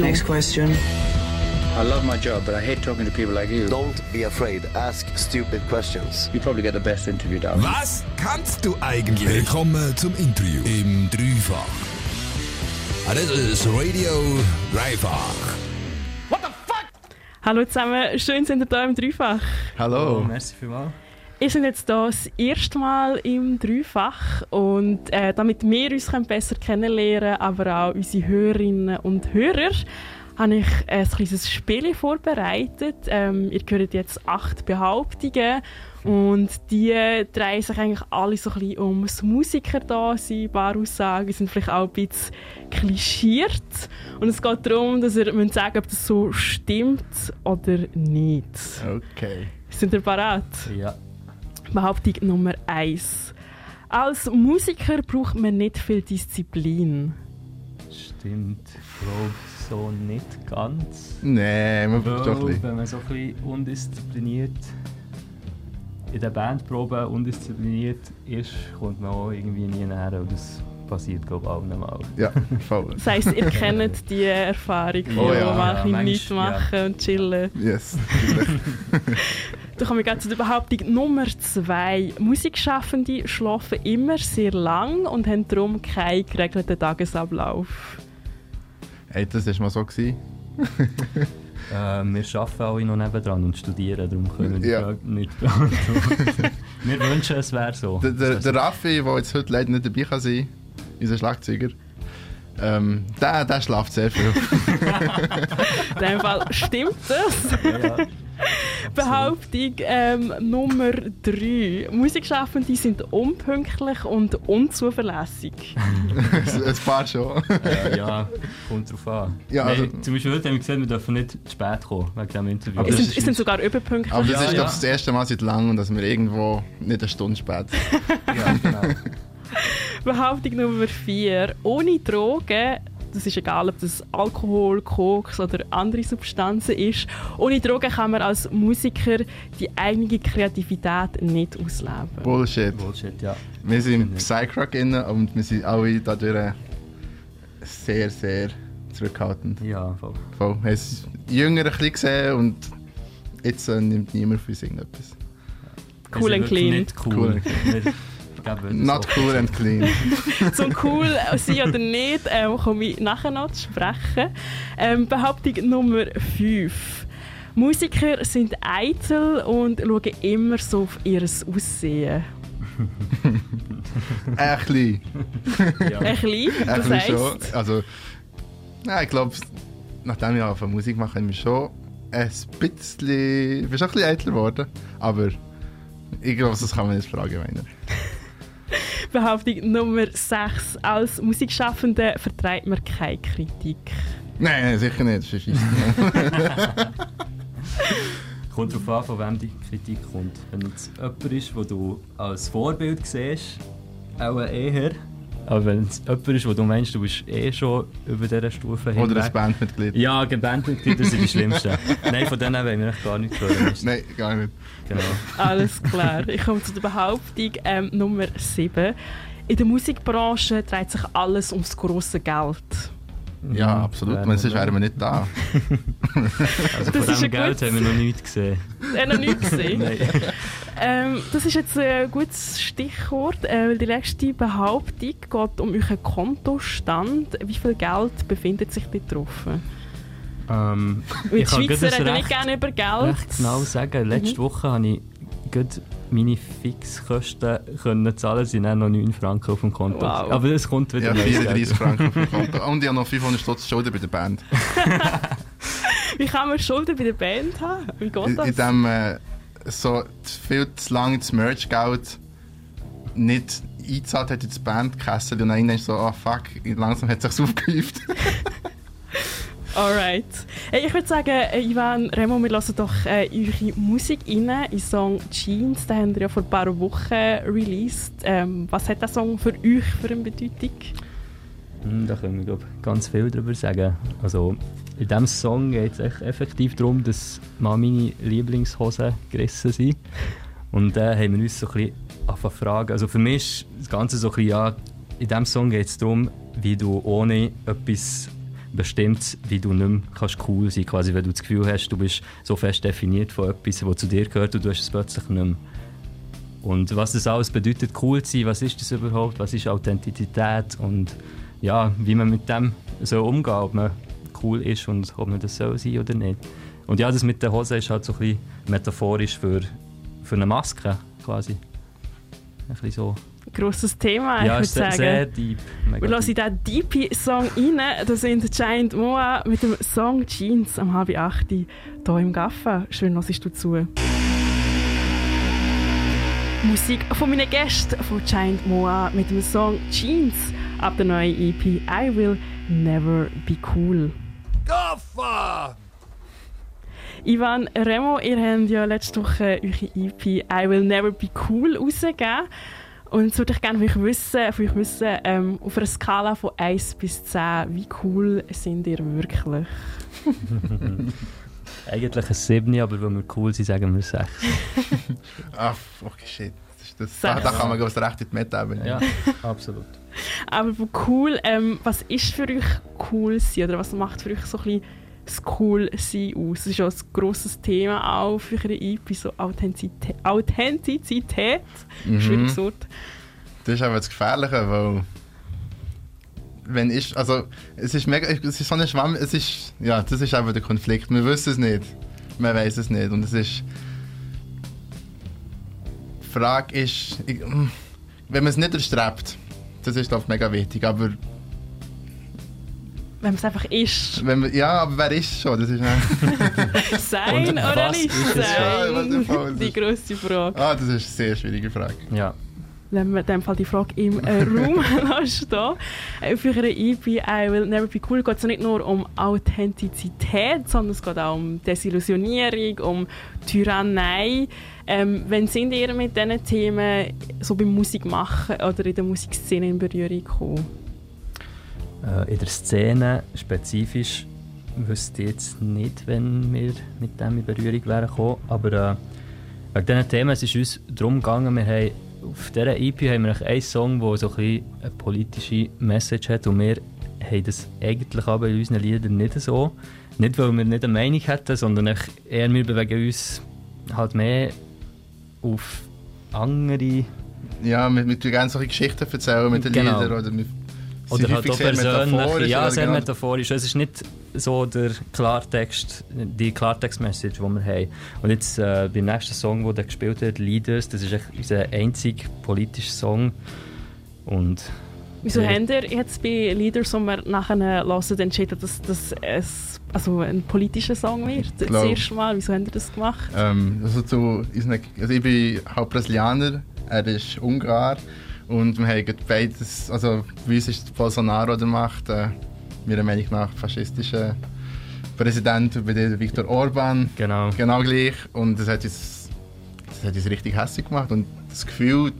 Radio. Next question. I love my job, but I hate talking to people like you. Don't be afraid. Ask stupid questions. You probably get the best interview down. Was kannst du eigentlich? Willkommen zum Interview im Dreifach. Ah, Das ist Radio Dreifach. What the fuck? Hallo zusammen, schön sind ihr da im Dreifach. Hallo. merci vielmals. Wir sind jetzt hier das erste Mal im Dreifach und äh, damit wir uns können besser kennenlernen aber auch unsere Hörerinnen und Hörer, habe ich ein kleines Spiel vorbereitet. Ähm, ihr hört jetzt acht Behauptungen und die drehen sich eigentlich alle so ein bisschen ums Musiker da sein, ein paar Aussagen sind vielleicht auch ein bisschen klischiert und es geht darum, dass ihr müsst sagen ob das so stimmt oder nicht. Okay. Sind ihr bereit? Ja. Behauptung Nummer 1. Als Musiker braucht man nicht viel Disziplin. Stimmt, ich glaube so nicht ganz. Nee, man braucht doch ein bisschen. wenn man so ein bisschen undiszipliniert in der Bandprobe undiszipliniert ist, kommt man auch irgendwie nie näher und das passiert glaube ich allen mal. Ja, voll. Das heisst, ihr kennt die Erfahrung Oh ja. ein bisschen Ja, nichts machen und chillen. Yes. Da kommen wir gleich zu der Behauptung Nummer 2. Musikschaffende schlafen immer sehr lang und haben darum keinen geregelten Tagesablauf. Hey, das war mal so. Gewesen. Äh, wir arbeiten alle noch nebendran und studieren, darum können wir Ja. Nicht beantworten. wir wünschen, es wäre so. Der, der, der Raffi, der jetzt heute leider nicht dabei kann sein unser Schlagzeuger, ähm, der, der schlaft sehr viel. In dem Fall stimmt das. ja, Behauptung ähm, Nummer 3. Musikschaffende sind unpünktlich und unzuverlässig. Ein paar schon. ja, kommt drauf an. Ja, also- zum Beispiel heute haben wir gesehen, wir dürfen nicht zu spät kommen wegen diesem Interview. Aber Es sind, ist es sind sogar überpünktlich. Aber das Ja, ist, ja. das erste Mal seit langem, dass wir irgendwo nicht eine Stunde spät sind. ja, genau. Behauptung Nummer 4. Ohne Drogen, das ist egal, ob das Alkohol, Koks oder andere Substanzen ist, ohne Drogen kann man als Musiker die eigene Kreativität nicht ausleben. Bullshit. Bullshit, ja. Wir sind. Psych-Rock innen und wir sind alle dadurch sehr, sehr zurückhaltend. Ja, voll. Voll. Wir haben es jünger ein bisschen gesehen und jetzt äh, nimmt niemand von uns irgendetwas. Cool and clean. Nicht cool. Cool Not cool and clean. Zum cool sein oder nicht, ähm, komme ich nachher noch zu sprechen. Ähm, Behauptung Nummer 5. Musiker sind eitel und schauen immer so auf ihr Aussehen. Ein bisschen. Ein bisschen, das bisschen heisst... schon. Also, ja, ich glaube, nachdem ich auf Musik mache, bin ich schon ein bisschen, ich bin schon ein bisschen eitler geworden. Aber ich glaube, das kann man nicht fragen, meiner. Behauptung Nummer 6. Als Musikschaffende vertreibt man keine Kritik. Nein, nein, sicher nicht. Das ist. Kommt darauf an, von wem die Kritik kommt. Wenn jetzt jemand ist, den du als Vorbild siehst, auch eher. Aber wenn es jemand ist, wo du meinst, du bist eh schon über dieser Stufe Oder ein hinweg. Bandmitglied. Ja, Bandmitglieder sind die schlimmsten. Nein, von denen wollen wir echt gar nicht hören. Nein, gar nicht. Genau. Alles klar. Ich komme zu der Behauptung ähm, Nummer 7. In der Musikbranche dreht sich alles ums grosse Geld. Ja, Mhm. absolut. Weil sonst wir- wären wir nicht da. Also Das von ist diesem Geld gutes- haben wir noch nichts gesehen. Äh, noch nicht gesehen. Ähm, das ist jetzt ein gutes Stichwort, äh, weil die letzte Behauptung geht um euren Kontostand. Wie viel Geld befindet sich dort drauf? Ähm, Weil die Ich kann Schweizer reden nicht gerne über Geld. recht genau sagen. Letzte Woche habe ich gerade meine Fixkosten können zahlen, sind dann noch 9 Franken auf dem Konto. Wow. Aber es kommt wieder Ja, neues 34 Geld. Franken auf dem Konto. Und ich habe noch 500 Stutz Schulden bei der Band. Wie kann man Schulden bei der Band haben? Wie geht In, das? in dem äh, so viel zu lange das Merch-Geld nicht eingezahlt hat in das Bandkessel und dann so, oh fuck, langsam hat es sich aufgehäuft. Alright. Ich würde sagen, äh, Ivan, Remo, wir lassen doch äh, eure Musik rein. In Song Jeans, den habt ihr ja vor ein paar Wochen released. Ähm, was hat der Song für euch für eine Bedeutung? Hm, Da können wir glaub, ganz viel darüber sagen. Also, in diesem Song geht es effektiv darum, dass mal meine Lieblingshosen gerissen sind. Und dann haben wir uns so ein bisschen angefangen fragen. Also für mich ist das Ganze so ein bisschen, ja, in diesem Song geht es darum, wie du ohne etwas bestimmt, wie du nicht mehr kannst cool sein kannst. Wenn du das Gefühl hast, du bist so fest definiert von etwas, was zu dir gehört und du hast es plötzlich nicht mehr. Und was das alles bedeutet, cool zu sein, was ist das überhaupt, was ist Authentizität und ja, wie man mit dem so umgeht, ob man cool ist und ob man das soll sein oder nicht. Und ja, das mit der Hose ist halt so ein bisschen metaphorisch für, für eine Maske quasi. Ein bisschen so. Grosses Thema, ja, ich würde sehr, sagen. sehr deep. Mega Wir in diesen Deepy-Song rein. Das sind Giant Moa mit dem Song Jeans am halb acht hier im Gaffa. Schön, dass du zu. Musik von meinen Gästen von Giant Moa mit dem Song Jeans ab der neuen EP I Will Never Be Cool. Gaffa! Ivan, Remo, ihr habt ja letzte Woche eure EP I Will Never Be Cool rausgegeben. Und jetzt würde ich gerne von euch wissen, von euch wissen ähm, auf einer Skala von 1 bis 10, wie cool sind ihr wirklich? Eigentlich ein 7, aber wenn wir cool sind, sagen wir 6. Ah, fuck, shit. Das das, da, da kann man ich recht in die Meta haben. Ja, absolut. Aber cool, ähm, was ist für euch cool sein? Oder was macht für euch so ein bisschen das cool sein aus? Das ist ja ein grosses Thema auch für eure EP, so Authentizität. Authentizität. Mhm. Schwieriges Wort. Das ist aber das Gefährliche, weil wenn ich, also es ist mega, es ist so eine Schwamm, es ist, ja, das ist einfach der Konflikt. Wir wissen es nicht, man weiß es nicht und es ist, die Frage ist, wenn man es nicht erstrebt, das ist ich mega wichtig, aber Wenn man es einfach ist. wenn man, ja, aber wer ist schon, das ist nicht, Sein Und oder nicht? Ja, sein? was Die grosse Frage. ah, das ist eine sehr schwierige Frage. Ja. Lassen wir in dem Fall die Frage im äh, Raum stehen. Äh, Für ihre EP «I Will Never Be Cool» geht es nicht nur um Authentizität, sondern es geht auch um Desillusionierung, um Tyrannei. Ähm, wann sind ihr mit diesen Themen so beim Musikmachen oder in der Musikszene in Berührung gekommen? Äh, in der Szene spezifisch wüsste ich jetzt nicht, wenn wir mit dem in Berührung wären gekommen. Aber äh, wegen diesen Themen es ist uns darum gegangen, wir haben auf dieser EP haben wir einen Song, der so ein bisschen eine politische Message hat und wir haben das eigentlich aber in unseren Liedern nicht so. Nicht, weil wir nicht eine Meinung hätten, sondern eher wir bewegen uns halt mehr auf andere Ja, wir, wir tun gerne solche Geschichten erzählen mit den Genau. Liedern oder wir Oder halt auch persönlich. Ja, sehr genau- metaphorisch. Es ist nicht so der Klartext, die Klartext-Message, die wir haben. Und jetzt äh, beim nächsten Song, der gespielt wird, Leaders, das ist echt unser einzig politischer Song. Und Wieso Ja. habt ihr jetzt bei Leaders, die wir nachher hören, entschieden, dass das es, also ein politischer Song wird? Das Glaub- erste Mal. Wieso habt ihr das gemacht? Ähm, also zu unseren, also ich bin halb Brasilianer, er ist Ungar und wir haben beides, also bei uns ist Bolsonaro der Macht, äh, meiner Meinung nach faschistischer Präsident, bei dir Viktor Orban, genau. genau gleich. Und das hat uns, das hat uns richtig hässlich gemacht. Und das Gefühl,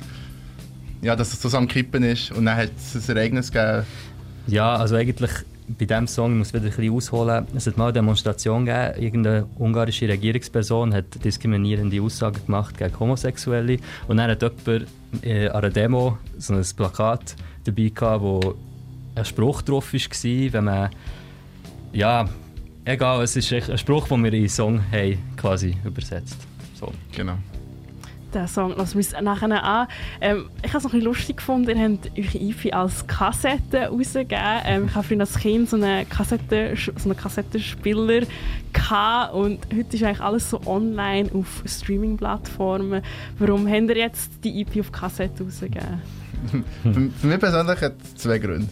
ja, dass es so am Kippen ist. Und dann hat es ein Ereignis gegeben, Ja, also eigentlich bei diesem Song, ich muss wieder ein bisschen ausholen, es hat mal eine Demonstration gegeben, irgendeine ungarische Regierungsperson hat diskriminierende Aussagen gemacht gegen Homosexuelle und dann hat jemand äh, an einer Demo so ein Plakat dabei gehabt, wo ein Spruch drauf war, wenn man ja, egal, es ist ein Spruch, den wir in den Song haben, quasi übersetzt. So. genau. Den Song lassen wir uns nachher an. Ähm, ich habe es noch ein bisschen lustig gefunden, ihr habt eure EP als Kassette rausgegeben. Ähm, ich habe früher als Kind so einen, Kassette, so einen Kassettenspieler gehabt und heute ist eigentlich alles so online auf Streaming-Plattformen. Warum habt ihr jetzt die EP auf Kassette rausgegeben? Für, für mich persönlich hat es zwei Gründe.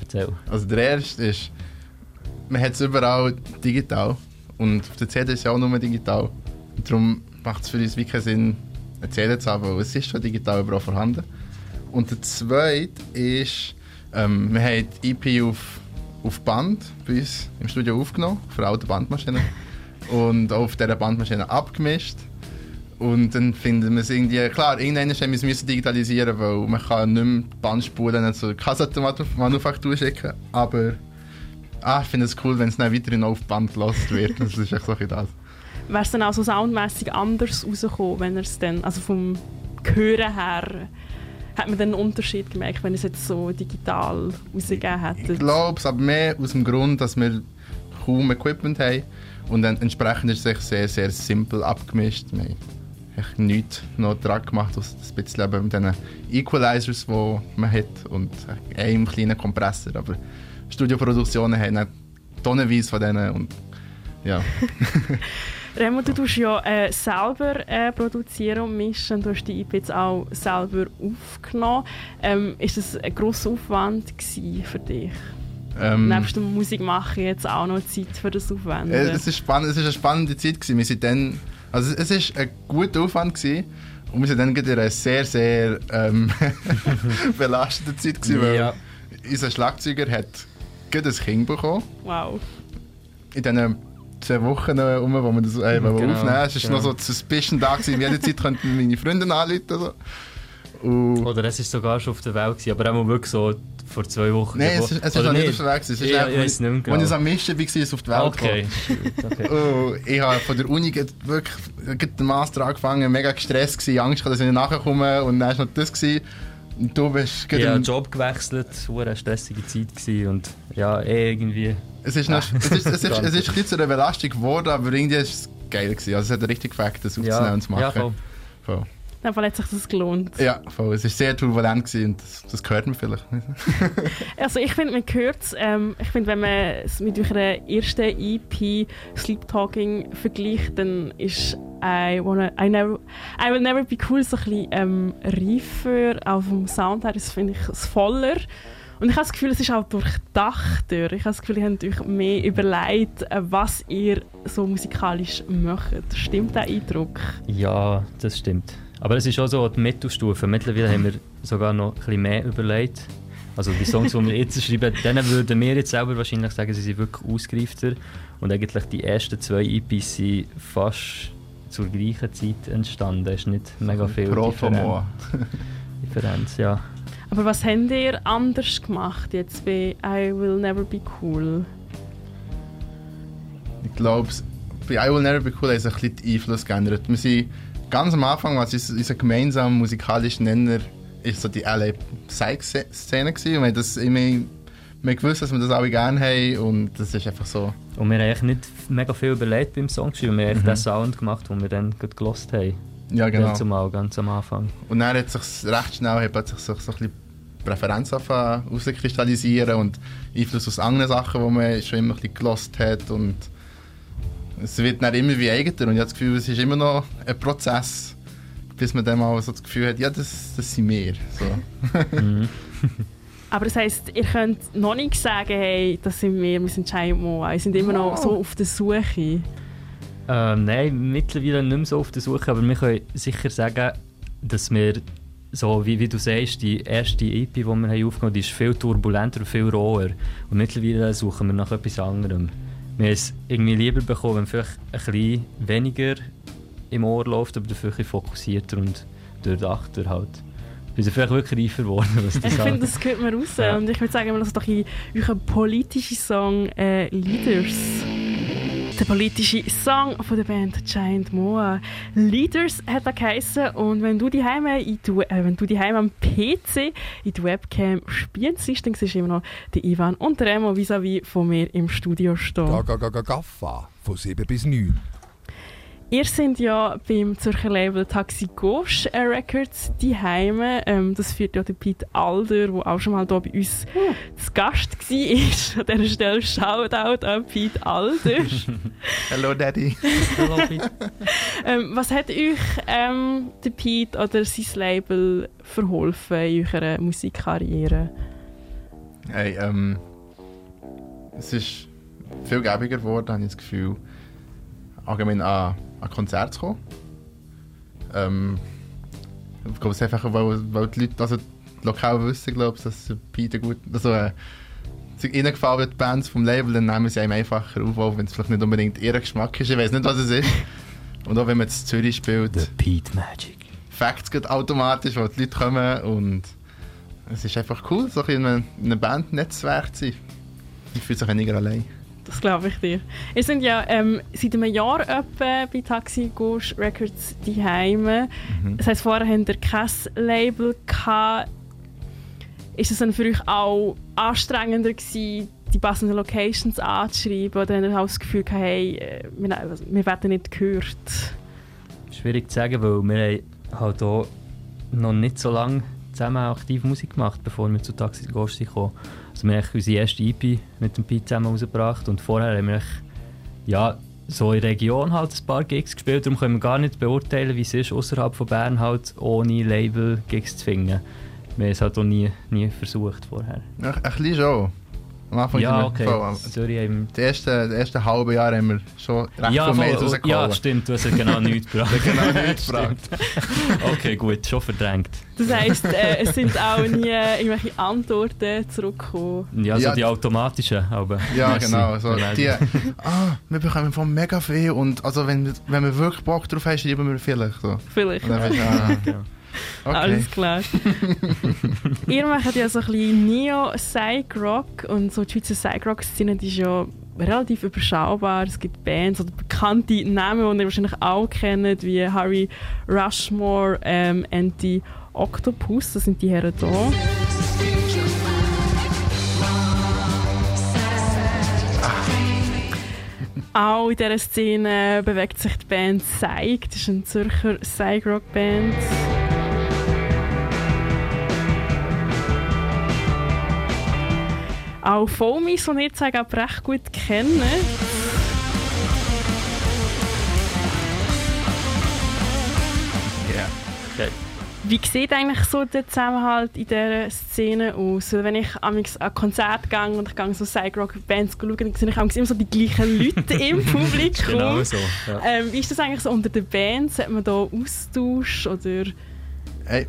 Erzähl. Also der erste ist, man hat es überall digital und auf der CD ist es ja auch nur digital. Und darum macht es für uns wirklich keinen Sinn, zu haben, weil es ist schon digital überall vorhanden. Und der zweite ist, ähm, wir haben die EP auf, auf Band bei uns im Studio aufgenommen, auf einer alten Bandmaschine. und auch auf dieser Bandmaschine abgemischt. Und dann finden wir es irgendwie, klar, irgendwann haben wir es müssen digitalisieren, weil man kann nicht mehr Bandspuren zur Kassettenmanufaktur schicken, aber ah, ich finde es cool, wenn es dann weiterhin auf Band gelassen wird. Das ist echt so das. Wäre es dann auch so soundmässig anders rausgekommen, wenn er es dann, also vom Hören her, Hat man dann einen Unterschied gemerkt, wenn es jetzt so digital rausgegeben hätte? Ich glaube es, aber mehr aus dem Grund, dass wir kaum Equipment haben. Und dann entsprechend ist es sehr, sehr simpel abgemischt. Wir haben echt nichts noch dran gemacht, aus ein bisschen eben mit diesen Equalizers, die man hat und einem kleinen Kompressor. Aber Studioproduktionen haben nicht tonnenweise von denen und ja. Remo, du tust ja äh, selber äh, produzieren und mischen. Du hast die EP jetzt auch selber aufgenommen. Ähm, ist das ein grosser Aufwand für dich? Ähm, Nebst dem Musikmachen jetzt auch noch Zeit für das Aufwenden? Äh, es ist spannend, es ist eine spannende Zeit gewesen. Wir sind dann, also es ist ein guter Aufwand gewesen. Und wir sind dann in einer sehr, sehr ähm, belasteten Zeit gewesen, weil Ja. unser Schlagzeuger hat gerade ein Kind bekommen. Wow. In diesen zwei Wochen, äh, um, wo wir das äh, Genau, aufnehmen. Es war genau. noch so die Suspicion da gewesen. Jede Zeit könnten meine Freunde anrufen. So. Und Oder es war sogar schon auf der Welt, gewesen, aber auch wirklich so vor zwei Wochen. Nein, es es ist Oder noch nicht unterwegs. Es ist Ja, einfach, ich nicht mehr genau. Als ich am Mischen war, ist es auf die Welt Okay. okay. Ich habe von der Uni wirklich den Master angefangen, mega gestresst gewesen, Angst gehabt, dass ich nicht nachkomme und dann war noch das gewesen. Und du bist Ich habe den Job gewechselt, es war eine stressige Zeit gewesen und ja, eh irgendwie. Es ist, noch, es ist, es ist, es ist, ein bisschen zu einer Belastung geworden, aber irgendwie ist es geil gewesen. Also es hat richtig gefällt, das aufzunehmen Ja, und zu machen. ja, voll. voll. In dem Fall hat sich das gelohnt. Ja, voll. Es war sehr turbulent gewesen und das, das hört man vielleicht. Also ich finde, man hört es. Ähm, ich finde, wenn man es mit eurer ersten EP Sleep Talking vergleicht, dann ist I, wanna, I, never, I Will Never Be Cool so ein bisschen ähm, reifer. Auch vom Sound her das finde ich es voller. Und ich habe das Gefühl, es ist auch durchdachter. Ich habe das Gefühl, ihr habt euch mehr überlegt, äh, was ihr so musikalisch macht. Stimmt der Eindruck? Ja, das stimmt. Aber es ist auch so die Mittelstufe. Mittlerweile haben wir sogar noch ein bisschen mehr überlegt. Also die Songs, die wir jetzt schreiben, denen würden wir jetzt selber wahrscheinlich sagen, sie sind wirklich ausgereifter. Und eigentlich die ersten zwei EPs sind fast zur gleichen Zeit entstanden. Es ist nicht mega viel Protomoa. Differenz. Differenz ja. Aber was habt ihr anders gemacht jetzt bei I Will Never Be Cool? Ich glaube, bei I Will Never Be Cool hat sich ein bisschen Einfluss geändert. Wir sind ganz am Anfang, was ist unser gemeinsamer musikalischer Nenner ist so die LA Psych-Szene gewesen. Und wir haben das immer wir gewusst, dass wir das alle gerne haben und das ist einfach so. Und wir haben eigentlich nicht mega viel überlegt beim Song geschrieben. Wir haben Mhm. den Sound gemacht, den wir dann gerade gelost haben. Ja, genau. Ganz am, ganz am Anfang. Und dann hat sich recht schnell hat so, so ein bisschen Präferenz herauskristallisieren und Einfluss aus anderen Sachen, die man schon immer ein bisschen gelost hat und es wird dann immer wie eigener und ich habe das Gefühl, es ist immer noch ein Prozess, bis man dann mal so das Gefühl hat, ja, das, das sind wir. So. Mhm. Aber das heisst, ihr könnt noch nicht sagen, hey, das sind wir, wir sind Giant Moa. Ihr seid immer noch so auf der Suche. Ähm, nein, mittlerweile nicht mehr so auf der Suche, aber wir können sicher sagen, dass wir, so wie, wie du sagst, die erste EP, die wir haben aufgenommen haben, ist viel turbulenter und viel roher. Und mittlerweile suchen wir nach etwas anderem. Wir haben es irgendwie lieber bekommen, wenn vielleicht ein bisschen weniger im Ohr läuft, aber dafür ein fokussierter und durchdachter halt. Wir sind vielleicht wirklich reifer geworden, was das Ich finde, das gehört mir raus. Ja. Und ich würde sagen, wir lassen doch in euren politischen Song äh, Leaders. Der politische Song von der Band Giant Moa. Leaders hat er geheissen. Und wenn du die Heime äh, wenn du die am PC in die Webcam spielst, dann siehst du immer noch den Ivan und Remo vis-à-vis von mir im Studio stehen. Gaffa von 7 bis 9. Ihr seid ja beim Zürcher Label Taxi Gauche äh, Records die Heime. Ähm, das führt ja der Pete Alder, der auch schon mal hier bei uns zu Gast war. An dieser Stelle Shoutout an Pete Alder. Hello Daddy. ähm, was hat euch ähm, der Pete oder sein Label verholfen in eurer Musikkarriere? Hey, ähm, es ist viel gäbiger geworden, habe ich das Gefühl, allgemein an, an Konzerte zu kommen. Ähm, ich glaube, es einfach, weil, weil die Leute, also die Lokale wissen, glaube ich, dass Peter gut, also äh, gefallen die Bands vom Label, dann nehmen sie einem einfacher auf, auch wenn es vielleicht nicht unbedingt ihr Geschmack ist. Ich weiß nicht, was es ist. Und auch wenn man jetzt Zürich spielt, The Pete Magic. Facts geht automatisch, weil die Leute kommen und es ist einfach cool, so ein in einem- in einem Bandnetzwerk zu sein. Man fühlt sich weniger allein. Das glaube ich dir. Wir sind ja ähm, seit einem Jahr etwa bei Taxi Ghost Records daheim. Mhm. Das heisst, vorher habt ihr kein Label gehabt. Ist es dann für euch auch anstrengender gewesen, die passenden Locations anzuschreiben? Oder habt ihr auch das Gefühl gehabt, hey, äh, wir, also, wir werden nicht gehört? Schwierig zu sagen, weil wir halt auch noch nicht so lange zusammen aktiv Musik gemacht, bevor wir zu Taxi Ghost kamen. Also wir haben unsere erste EP mit dem Pete zusammen rausgebracht und vorher haben wir ja, so in der Region halt ein paar Gigs gespielt, darum können wir gar nicht beurteilen, wie es ist, außerhalb von Bern halt ohne Label Gigs zu finden. Wir haben es halt auch nie, nie versucht vorher. Ja, ein bisschen schon. Am Anfang ja, okay. Voll, Sorry, ähm, die ersten, die ersten halben Jahre haben wir schon recht ja, viel Mails rausgeholt. Ja, stimmt, du hast genau nichts gebracht. genau nichts gebracht. okay, gut, schon verdrängt. Das heisst, äh, es sind auch nie irgendwelche Antworten zurückgekommen? Ja, so ja, die automatischen. Aber ja, genau. So die, ah, wir bekommen von mega viel und also wenn, wenn wir wirklich Bock drauf haben, schreiben wir vielleicht. So. Vielleicht. Und dann ja. Ja. Okay. Alles klar. Ihr macht ja so ein bisschen Neo-Psych-Rock und so die Schweizer Psych-Rock-Szene ist ja relativ überschaubar. Es gibt Bands oder bekannte Namen, die ihr wahrscheinlich auch kennt, wie Harry Rushmore, ähm, Anti-Octopus, das sind die Herren hier. Auch in dieser Szene bewegt sich die Band Psych, das ist eine Zürcher Psych-Rock-Band. Auch Fomis, die ich sage, recht gut kennen. Ja. Okay. Wie sieht eigentlich so der Zusammenhalt in dieser Szene aus? Wenn ich an ein Konzert gehe und ich gehe so Psych-Rock-Bands schauen, dann sehe ich immer so die gleichen Leute im Publikum. genau so. Ja. Ähm, wie ist das eigentlich so unter den Bands? Hat man da Austausch oder... Hey,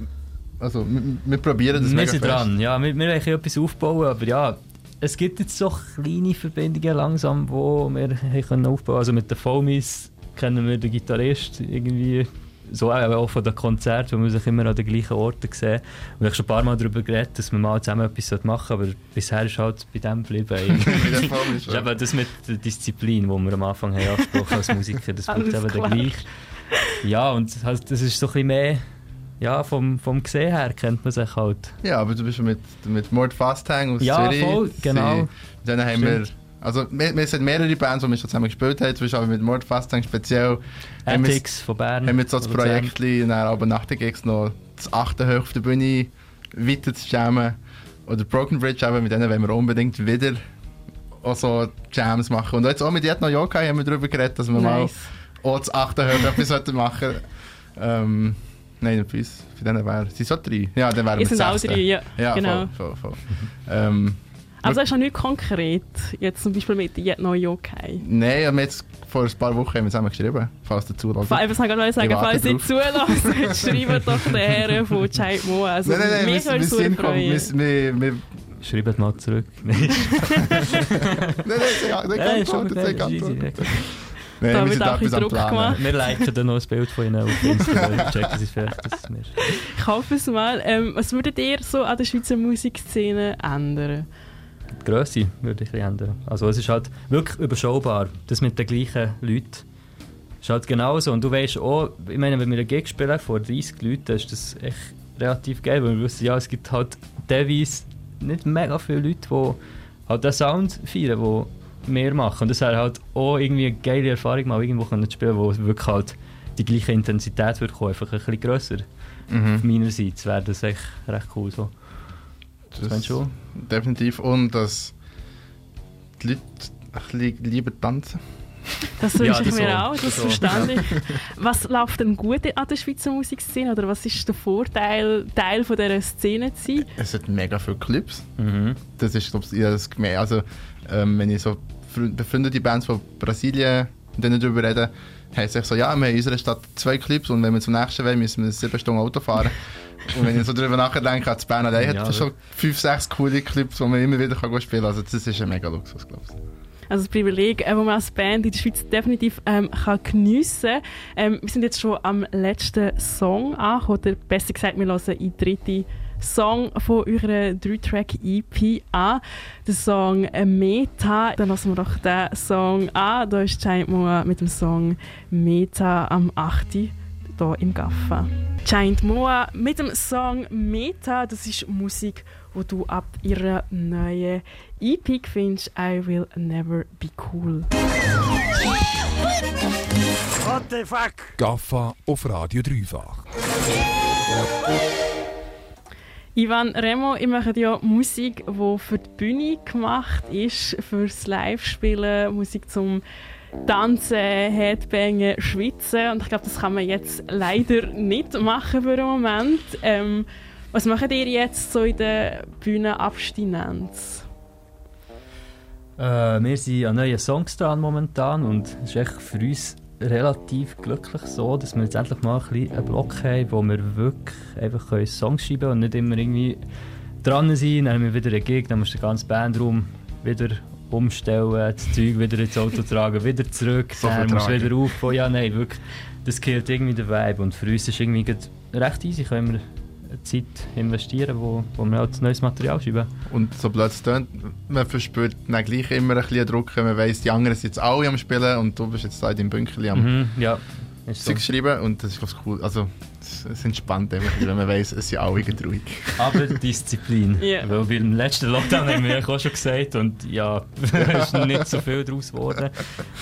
also wir, wir probieren das Wir sind dran, ja. Wir, wir wollen etwas aufbauen, aber ja, es gibt jetzt so kleine Verbindungen langsam, die wir haben aufbauen Also mit den Foamies kennen wir den Gitarrist irgendwie so auch von den Konzerten, wo wir sich immer an den gleichen Orten sehen. Und ich habe schon ein paar Mal darüber geredet, dass wir mal zusammen etwas machen aber bisher ist halt bei dem geblieben. das ist eben das mit der Disziplin, die wir am Anfang haben angesprochen als Musiker, das bleibt eben der gleich. Ja, und das ist so ein bisschen mehr ja, vom, vom Gesehen her kennt man sich halt. Ja, aber du bist mit, mit Mord Fasthang aus ja, Zürich. Ja, voll, genau. Dann haben wir, also wir, wir sind mehrere Bands, die wir schon zusammen gespielt haben, zum Beispiel mit Mord Fasthang speziell. Ethics von Bern. Haben wir so das Projekt, aber nach den Gigs noch das achte Hoch auf der Bühne weiter zu jammen. Oder Broken Bridge, aber mit denen wollen wir unbedingt wieder auch so Jams machen. Und jetzt auch mit Jetno Yokai haben wir darüber geredet, dass wir nice. mal auch das achte Hoch etwas machen sollten. Ähm, Nein, für uns, für den wäre, sind so drei? Ja, dann wären wir sind auch drei, ja. ja genau. Voll, voll, voll. ähm, also ist noch nicht konkret, jetzt zum Beispiel mit «Yet No Yokai»? Nein, wir haben jetzt vor ein paar Wochen haben wir zusammen geschrieben, falls du zulässt. Ich wollte gerade sagen, falls du zulässt, schreibt doch den Herren von Chai Mo. Also, nein, nein, nein, wir, wir, sind freuen. Schreibt mal zurück. nein, nein, nein, nein, nein, nein, nein, nein, Nee, da wird auch ein Druck gemacht. Wir liken dann noch ein Bild von Ihnen auf Instagram. Checken Sie vielleicht, dass es Ich hoffe es mal. Ähm, was würdet ihr so an der Schweizer Musikszene ändern? Die Grösse würde ich ändern. Also es ist halt wirklich überschaubar. Das mit den gleichen Leuten ist halt genauso. Und du weißt auch, ich meine, wenn wir einen Gig spielen vor 30 Leuten, ist das echt relativ geil, weil wir wissen, ja, es gibt halt teilweise nicht mega viele Leute, die halt den Sound feiern, mehr machen. Und das wäre halt auch irgendwie eine geile Erfahrung, mal irgendwo zu spielen, wo wirklich halt die gleiche Intensität wird kommen, einfach ein bisschen grösser. Mhm. Meinerseits wäre das echt recht cool so. Das, das schon. Definitiv. Und dass die Leute ein bisschen lieber tanzen. Das wünsche ja, ich mir so. auch, das so. verstehe ich. Was läuft denn gut an der Schweizer Musikszene oder was ist der Vorteil, Teil von dieser Szene zu sein? Es hat mega viele Clips. Mhm. Das ist, glaube ich, das gemerkt. Also, ähm, wenn ich so befreundete Bands von Brasilien und denen darüber reden, heisst es so, ja, wir haben in unserer Stadt zwei Clips und wenn wir zum nächsten wollen, müssen wir sieben Stunden Auto fahren. und wenn ich so darüber nachdenke, hat Bern allein ja, hat schon fünf, sechs coole Clips, die man immer wieder kann spielen kann. Also das ist ein mega Luxus, glaube ich. Also das Privileg, äh, das man als Band in der Schweiz definitiv ähm, kann geniessen kann. Ähm, wir sind jetzt schon am letzten Song angekommen, oder besser gesagt, wir hören in die dritte Song von ihrer 3-Track-EP an. Der Song Meta. Dann lassen wir doch den Song an. Da ist Giant Moa mit dem Song Meta am 8. hier im Gaffa. Giant Moa mit dem Song Meta. Das ist Musik, wo du ab ihrer neuen EP findest. I Will Never Be Cool. What the fuck? Gaffa auf Radio Dreifach. Ivan Remo, ich mache ja Musik, die für die Bühne gemacht ist, fürs Live-Spielen, Musik zum Tanzen, Headbangen, Schwitzen. Und ich glaube, das kann man jetzt leider nicht machen für den Moment. Ähm, was macht ihr jetzt so in der Bühnenabstinenz? Äh, wir sind an neuen Songs dran momentan und es ist echt für uns relativ glücklich so, dass wir jetzt endlich mal ein einen Block haben, wo wir wirklich einfach können Songs schreiben können und nicht immer irgendwie dran sind, dann haben wir wieder einen Gig, dann musst du den ganzen Bandraum wieder umstellen, das Zeug wieder ins Auto tragen, wieder zurück, So dann musst du wieder aufbauen. Ja, nein, wirklich, das killt irgendwie den Vibe. Und für uns ist irgendwie grad recht easy, können wir Zeit investieren, wo, wo wir halt neues Material schreiben. Und so blöd es tönt, man verspürt dann gleich immer ein bisschen Druck, wenn man weiss, die anderen sind jetzt alle am Spielen und du bist jetzt da in deinem Bünkerli am Mhm, ja, ist so. Zeug schreiben und das ist ganz cool. Also, es, entspannt einfach, wenn man weiss, es sind alle ruhig. Aber Disziplin. Ja. Weil beim letzten Lockdown haben wir ja auch schon gesagt und ja, es ist nicht so viel daraus geworden,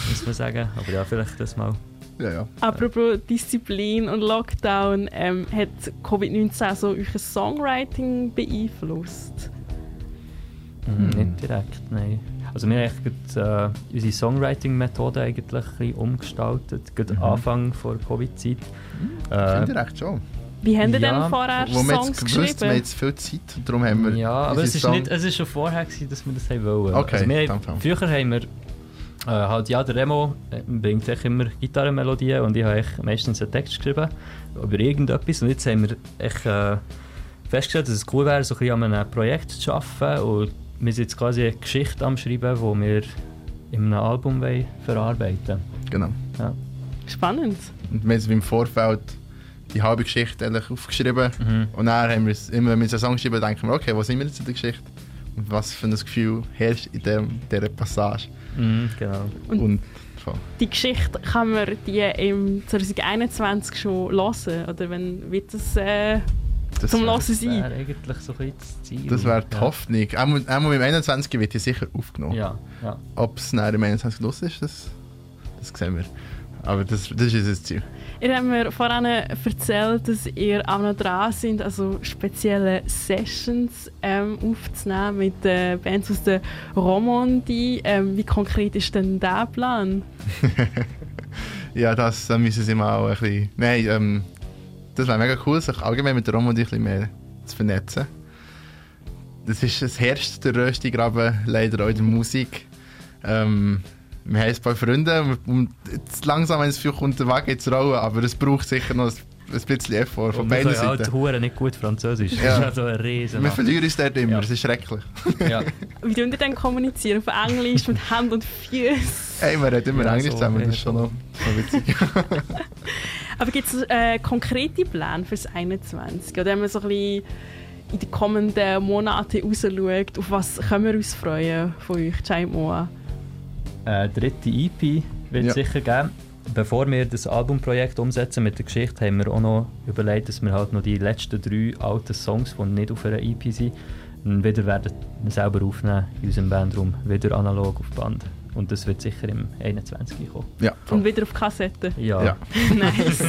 muss man sagen. Aber ja, vielleicht das mal. Ja, ja. Apropos Disziplin und Lockdown, ähm, hat Covid-19 so euer Songwriting beeinflusst? Mhm. Nicht direkt, nein. Also wir haben eigentlich gerade, äh, unsere Songwriting-Methode eigentlich ein umgestaltet, gerade Anfang vor Covid-Zeit. Ich Äh, finde recht schon. Wie ihr Ja, denn vorher Wo wir Songs jetzt gewusst, wir haben geschrieben? jetzt viel Zeit darum haben wir ja, aber es ist, Song- nicht, es ist schon vorher, gewesen, dass wir das haben wollen. Okay, also wir, haben- früher haben wir äh, halt, ja, der Remo äh, bringt echt immer Gitarrenmelodien und ich habe meistens einen Text geschrieben über irgendetwas und jetzt haben wir echt äh, festgestellt, dass es cool wäre, so ein bisschen an einem Projekt zu arbeiten und wir sind jetzt quasi eine Geschichte am Schreiben, die wir in einem Album wollen verarbeiten Genau. ja. Spannend. Und wir haben im Vorfeld die halbe Geschichte eigentlich aufgeschrieben. Mhm. Und dann haben wir es, immer wenn wir einen Song schreiben, denken wir, okay, wo sind wir jetzt in der Geschichte? Und was für ein Gefühl herrscht in dem, dieser Passage? Mhm, genau. Und- Und. Die Geschichte kann man die im 2021 schon hören? Oder wenn wird das äh, das zum wär- Das sein? wäre eigentlich so ein das Ziel. Das wäre die ja. Hoffnung. Einmal, einmal im 21. wird die sicher aufgenommen. Ja, ja. Ob es nachher im 21. los ist, das, das sehen wir. Aber das, das ist unser Ziel. Ihr habt mir vorhin erzählt, dass ihr auch noch dran sind, also spezielle Sessions ähm, aufzunehmen mit äh, Bands aus der Romandie. Ähm, wie konkret ist denn der Plan? Ja, das da müssen sie mal auch ein bisschen... Nein, ähm, das wäre mega cool, sich allgemein mit der Romandie ein bisschen mehr zu vernetzen. Das ist, es herrscht der Röstigraben leider auch in der Musik. Ähm, wir haben ein paar Freunde und jetzt langsam, wenn es viel kommt, der Weg ins Rollen, aber es braucht sicher noch ein, bisschen Effort von Und wir beiden können halt Seiten. Hure nicht gut Französisch. Ja. Das ist also ein Riesen. Wir verlieren uns dort immer, Ja. es ist schrecklich. ja. Wie tun ihr denn kommunizieren? Auf Englisch, mit Hand und Füßen? Hey, wir reden immer Ja, Englisch so, zusammen, das ist schon noch, noch witzig. Aber gibt es äh, konkrete Pläne fürs 21? Oder wenn man so ein bisschen in die kommenden Monate rausschaut, auf was können wir uns freuen von euch, Giant Moa? Äh, dritte EP wird Ja. sicher geben. Bevor wir das Albumprojekt umsetzen mit der Geschichte, haben wir auch noch überlegt, dass wir halt noch die letzten drei alten Songs, die nicht auf einer EP sind, wieder werden selber aufnehmen in unserem Bandraum, wieder analog auf Band. Und das wird sicher im 21 kommen. ja, Und wieder auf Kassette. Ja. Ja. nice.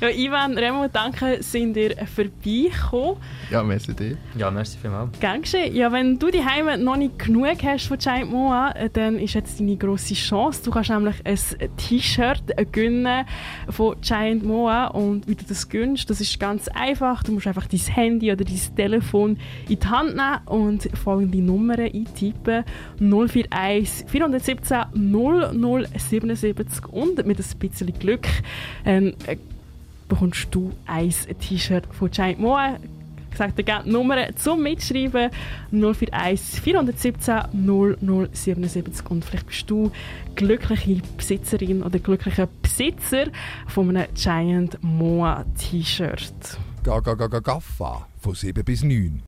ja, Ivan, Remo, danke, sind ihr vorbeigekommen. ja, merci dir. Ja, merci vielmals. Gern geschehen. Ja, wenn du die Heime noch nicht genug hast von Giant Moa, äh, dann ist jetzt deine grosse Chance. Du kannst nämlich ein T-Shirt gewinnen von Giant Moa und wie du das gönnst, das ist ganz einfach. Du musst einfach dein Handy oder dein Telefon in die Hand nehmen und folgende Nummern eintippen: 041 417 0077 und mit ein bisschen Glück ähm, äh, bekommst du ein T-Shirt von Giant Moa gesagt, ihr gebt die Nummer zum Mitschreiben 041 417 0077 und vielleicht bist du glückliche Besitzerin oder glücklicher Besitzer von einem Giant Moa T-Shirt. Ga, ga, ga, ga, Gaffa. von 7 bis 9.